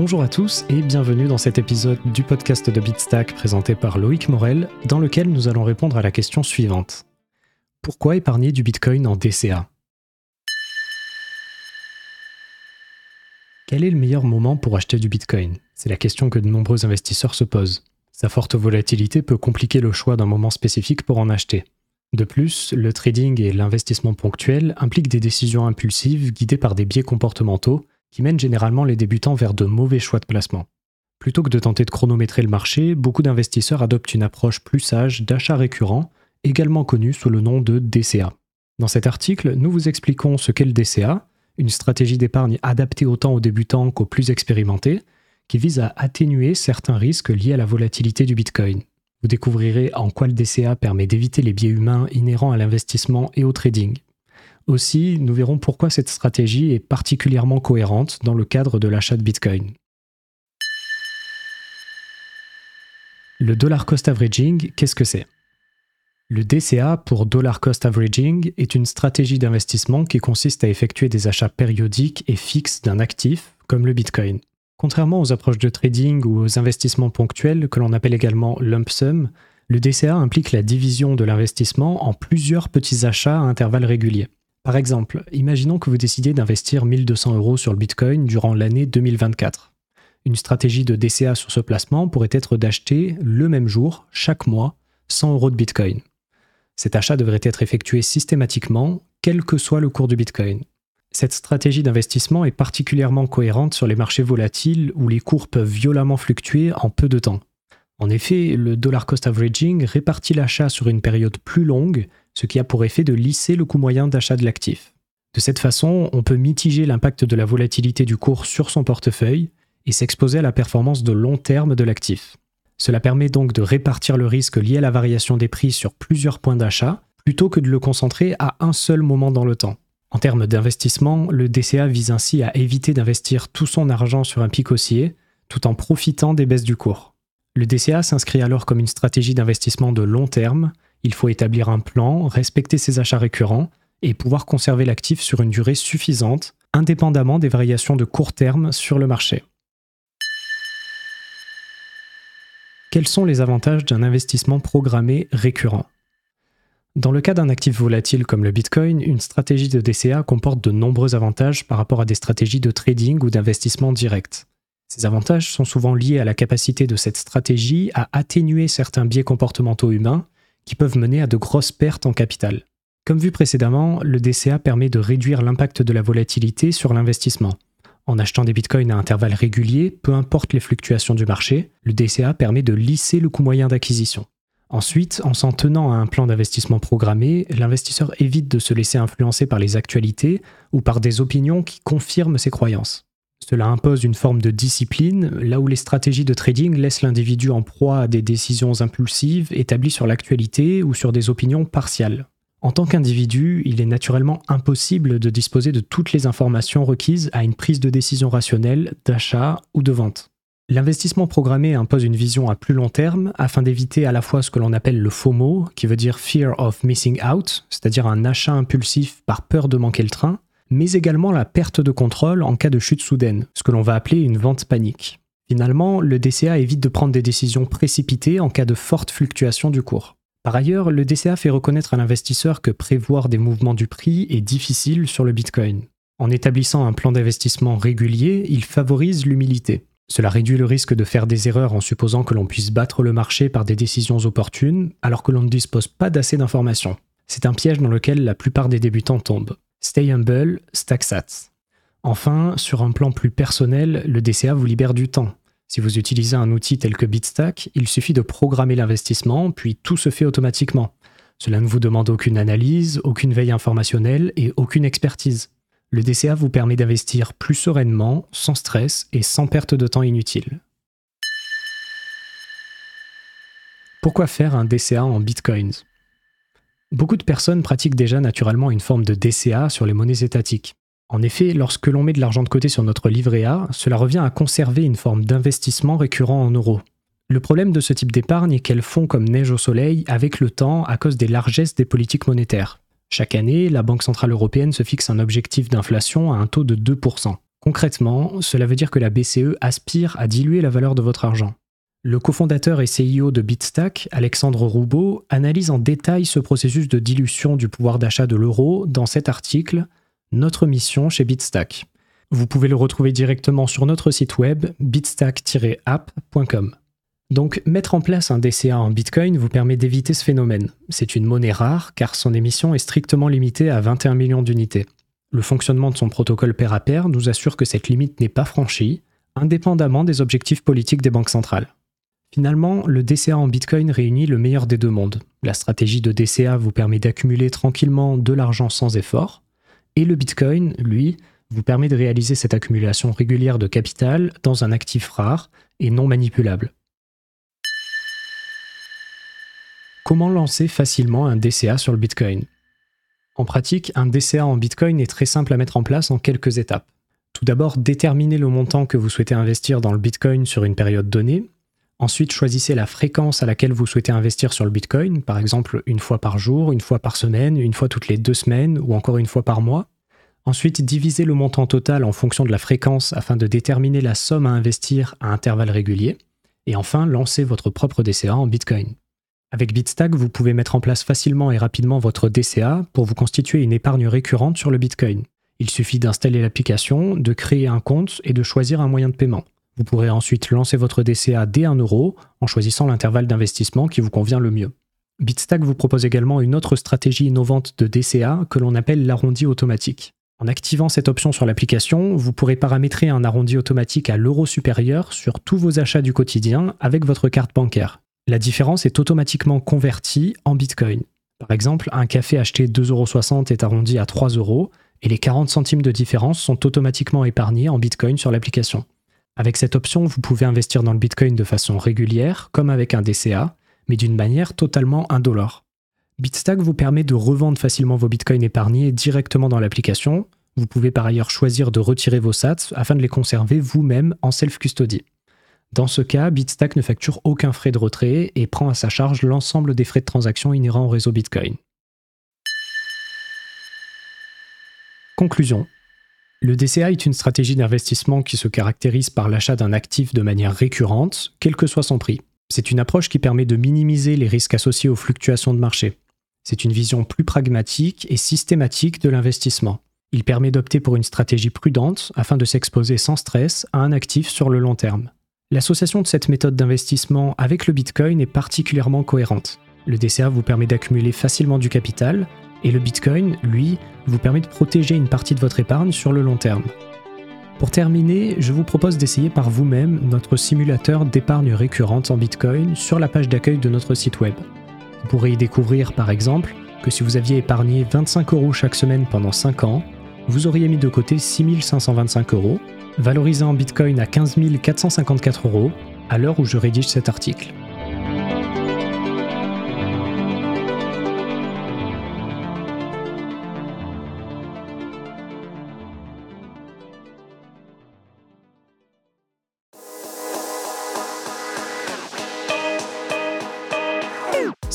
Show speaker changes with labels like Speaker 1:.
Speaker 1: Bonjour à tous et bienvenue dans cet épisode du podcast de Bitstack présenté par Loïc Morel, dans lequel nous allons répondre à la question suivante. Pourquoi épargner du Bitcoin en DCA Quel est le meilleur moment pour acheter du Bitcoin? C'est la question que de nombreux investisseurs se posent. Sa forte volatilité peut compliquer le choix d'un moment spécifique pour en acheter. De plus, le trading et l'investissement ponctuel impliquent des décisions impulsives guidées par des biais comportementaux qui mènent généralement les débutants vers de mauvais choix de placement. Plutôt que de tenter de chronométrer le marché, beaucoup d'investisseurs adoptent une approche plus sage d'achat récurrent, également connue sous le nom de DCA. Dans cet article, nous vous expliquons ce qu'est le DCA, une stratégie d'épargne adaptée autant aux débutants qu'aux plus expérimentés, qui vise à atténuer certains risques liés à la volatilité du Bitcoin. Vous découvrirez en quoi le DCA permet d'éviter les biais humains inhérents à l'investissement et au trading. Aussi, nous verrons pourquoi cette stratégie est particulièrement cohérente dans le cadre de l'achat de Bitcoin. Le dollar cost averaging, qu'est-ce que c'est? Le DCA pour dollar cost averaging est une stratégie d'investissement qui consiste à effectuer des achats périodiques et fixes d'un actif, comme le Bitcoin. Contrairement aux approches de trading ou aux investissements ponctuels que l'on appelle également lump sum, le DCA implique la division de l'investissement en plusieurs petits achats à intervalles réguliers. Par exemple, imaginons que vous décidez d'investir 1200 euros sur le Bitcoin durant l'année 2024. Une stratégie de DCA sur ce placement pourrait être d'acheter le même jour, chaque mois, 100 euros de Bitcoin. Cet achat devrait être effectué systématiquement, quel que soit le cours du Bitcoin. Cette stratégie d'investissement est particulièrement cohérente sur les marchés volatiles où les cours peuvent violemment fluctuer en peu de temps. En effet, le dollar cost averaging répartit l'achat sur une période plus longue ce qui a pour effet de lisser le coût moyen d'achat de l'actif. De cette façon, on peut mitiger l'impact de la volatilité du cours sur son portefeuille et s'exposer à la performance de long terme de l'actif. Cela permet donc de répartir le risque lié à la variation des prix sur plusieurs points d'achat, plutôt que de le concentrer à un seul moment dans le temps. En termes d'investissement, le DCA vise ainsi à éviter d'investir tout son argent sur un pic haussier, tout en profitant des baisses du cours. Le DCA s'inscrit alors comme une stratégie d'investissement de long terme il faut établir un plan, respecter ses achats récurrents et pouvoir conserver l'actif sur une durée suffisante, indépendamment des variations de court terme sur le marché. Quels sont les avantages d'un investissement programmé récurrent? Dans le cas d'un actif volatile comme le Bitcoin, une stratégie de DCA comporte de nombreux avantages par rapport à des stratégies de trading ou d'investissement direct. Ces avantages sont souvent liés à la capacité de cette stratégie à atténuer certains biais comportementaux humains qui peuvent mener à de grosses pertes en capital. Comme vu précédemment, le DCA permet de réduire l'impact de la volatilité sur l'investissement. En achetant des bitcoins à intervalles réguliers, peu importe les fluctuations du marché, le DCA permet de lisser le coût moyen d'acquisition. Ensuite, en s'en tenant à un plan d'investissement programmé, l'investisseur évite de se laisser influencer par les actualités ou par des opinions qui confirment ses croyances. Cela impose une forme de discipline, là où les stratégies de trading laissent l'individu en proie à des décisions impulsives établies sur l'actualité ou sur des opinions partiales. En tant qu'individu, il est naturellement impossible de disposer de toutes les informations requises à une prise de décision rationnelle d'achat ou de vente. L'investissement programmé impose une vision à plus long terme afin d'éviter à la fois ce que l'on appelle le FOMO, qui veut dire Fear of Missing Out, c'est-à-dire un achat impulsif par peur de manquer le train, mais également la perte de contrôle en cas de chute soudaine, ce que l'on va appeler une vente panique. Finalement, le DCA évite de prendre des décisions précipitées en cas de forte fluctuation du cours. Par ailleurs, le DCA fait reconnaître à l'investisseur que prévoir des mouvements du prix est difficile sur le Bitcoin. En établissant un plan d'investissement régulier, il favorise l'humilité. Cela réduit le risque de faire des erreurs en supposant que l'on puisse battre le marché par des décisions opportunes alors que l'on ne dispose pas d'assez d'informations. C'est un piège dans lequel la plupart des débutants tombent. Stay Humble, StackSats. Enfin, sur un plan plus personnel, le DCA vous libère du temps. Si vous utilisez un outil tel que Bitstack, il suffit de programmer l'investissement, puis tout se fait automatiquement. Cela ne vous demande aucune analyse, aucune veille informationnelle et aucune expertise. Le DCA vous permet d'investir plus sereinement, sans stress et sans perte de temps inutile. Pourquoi faire un DCA en bitcoins? Beaucoup de personnes pratiquent déjà naturellement une forme de DCA sur les monnaies étatiques. En effet, lorsque l'on met de l'argent de côté sur notre livret A, cela revient à conserver une forme d'investissement récurrent en euros. Le problème de ce type d'épargne est qu'elles font comme neige au soleil avec le temps à cause des largesses des politiques monétaires. Chaque année, la Banque Centrale Européenne se fixe un objectif d'inflation à un taux de 2%. Concrètement, cela veut dire que la BCE aspire à diluer la valeur de votre argent. Le cofondateur et CEO de Bitstack, Alexandre Roubaud, analyse en détail ce processus de dilution du pouvoir d'achat de l'euro dans cet article Notre mission chez Bitstack. Vous pouvez le retrouver directement sur notre site web bitstack-app.com. Donc mettre en place un DCA en Bitcoin vous permet d'éviter ce phénomène. C'est une monnaie rare car son émission est strictement limitée à 21 millions d'unités. Le fonctionnement de son protocole pair à pair nous assure que cette limite n'est pas franchie, indépendamment des objectifs politiques des banques centrales. Finalement, le DCA en Bitcoin réunit le meilleur des deux mondes. La stratégie de DCA vous permet d'accumuler tranquillement de l'argent sans effort, et le Bitcoin, lui, vous permet de réaliser cette accumulation régulière de capital dans un actif rare et non manipulable. Comment lancer facilement un DCA sur le Bitcoin? En pratique, un DCA en Bitcoin est très simple à mettre en place en quelques étapes. Tout d'abord, déterminez le montant que vous souhaitez investir dans le Bitcoin sur une période donnée. Ensuite, choisissez la fréquence à laquelle vous souhaitez investir sur le Bitcoin, par exemple une fois par jour, une fois par semaine, une fois toutes les deux semaines ou encore une fois par mois. Ensuite, divisez le montant total en fonction de la fréquence afin de déterminer la somme à investir à intervalles réguliers. Et enfin, lancez votre propre DCA en Bitcoin. Avec Bitstack, vous pouvez mettre en place facilement et rapidement votre DCA pour vous constituer une épargne récurrente sur le Bitcoin. Il suffit d'installer l'application, de créer un compte et de choisir un moyen de paiement. Vous pourrez ensuite lancer votre DCA dès 1 euro en choisissant l'intervalle d'investissement qui vous convient le mieux. Bitstack vous propose également une autre stratégie innovante de DCA que l'on appelle l'arrondi automatique. En activant cette option sur l'application, vous pourrez paramétrer un arrondi automatique à l'euro supérieur sur tous vos achats du quotidien avec votre carte bancaire la différence est automatiquement convertie en Bitcoin. Par exemple, un café acheté 2,60€ est arrondi à 3 euros et les 40 centimes de différence sont automatiquement épargnés en Bitcoin sur l'application. Avec cette option, vous pouvez investir dans le Bitcoin de façon régulière, comme avec un DCA, mais d'une manière totalement indolore. Bitstack vous permet de revendre facilement vos Bitcoins épargnés directement dans l'application. Vous pouvez par ailleurs choisir de retirer vos sats afin de les conserver vous-même en self-custody. Dans ce cas, Bitstack ne facture aucun frais de retrait et prend à sa charge l'ensemble des frais de transaction inhérents au réseau Bitcoin. Conclusion. Le DCA est une stratégie d'investissement qui se caractérise par l'achat d'un actif de manière récurrente, quel que soit son prix. C'est une approche qui permet de minimiser les risques associés aux fluctuations de marché. C'est une vision plus pragmatique et systématique de l'investissement. Il permet d'opter pour une stratégie prudente afin de s'exposer sans stress à un actif sur le long terme. L'association de cette méthode d'investissement avec le Bitcoin est particulièrement cohérente. Le DCA vous permet d'accumuler facilement du capital et le Bitcoin, lui, vous permet de protéger une partie de votre épargne sur le long terme. Pour terminer, je vous propose d'essayer par vous-même notre simulateur d'épargne récurrente en Bitcoin sur la page d'accueil de notre site web. Vous pourrez y découvrir par exemple que si vous aviez épargné 25 euros chaque semaine pendant 5 ans, vous auriez mis de côté 6525 euros valorisé en Bitcoin à 15 454 euros à l'heure où je rédige cet article.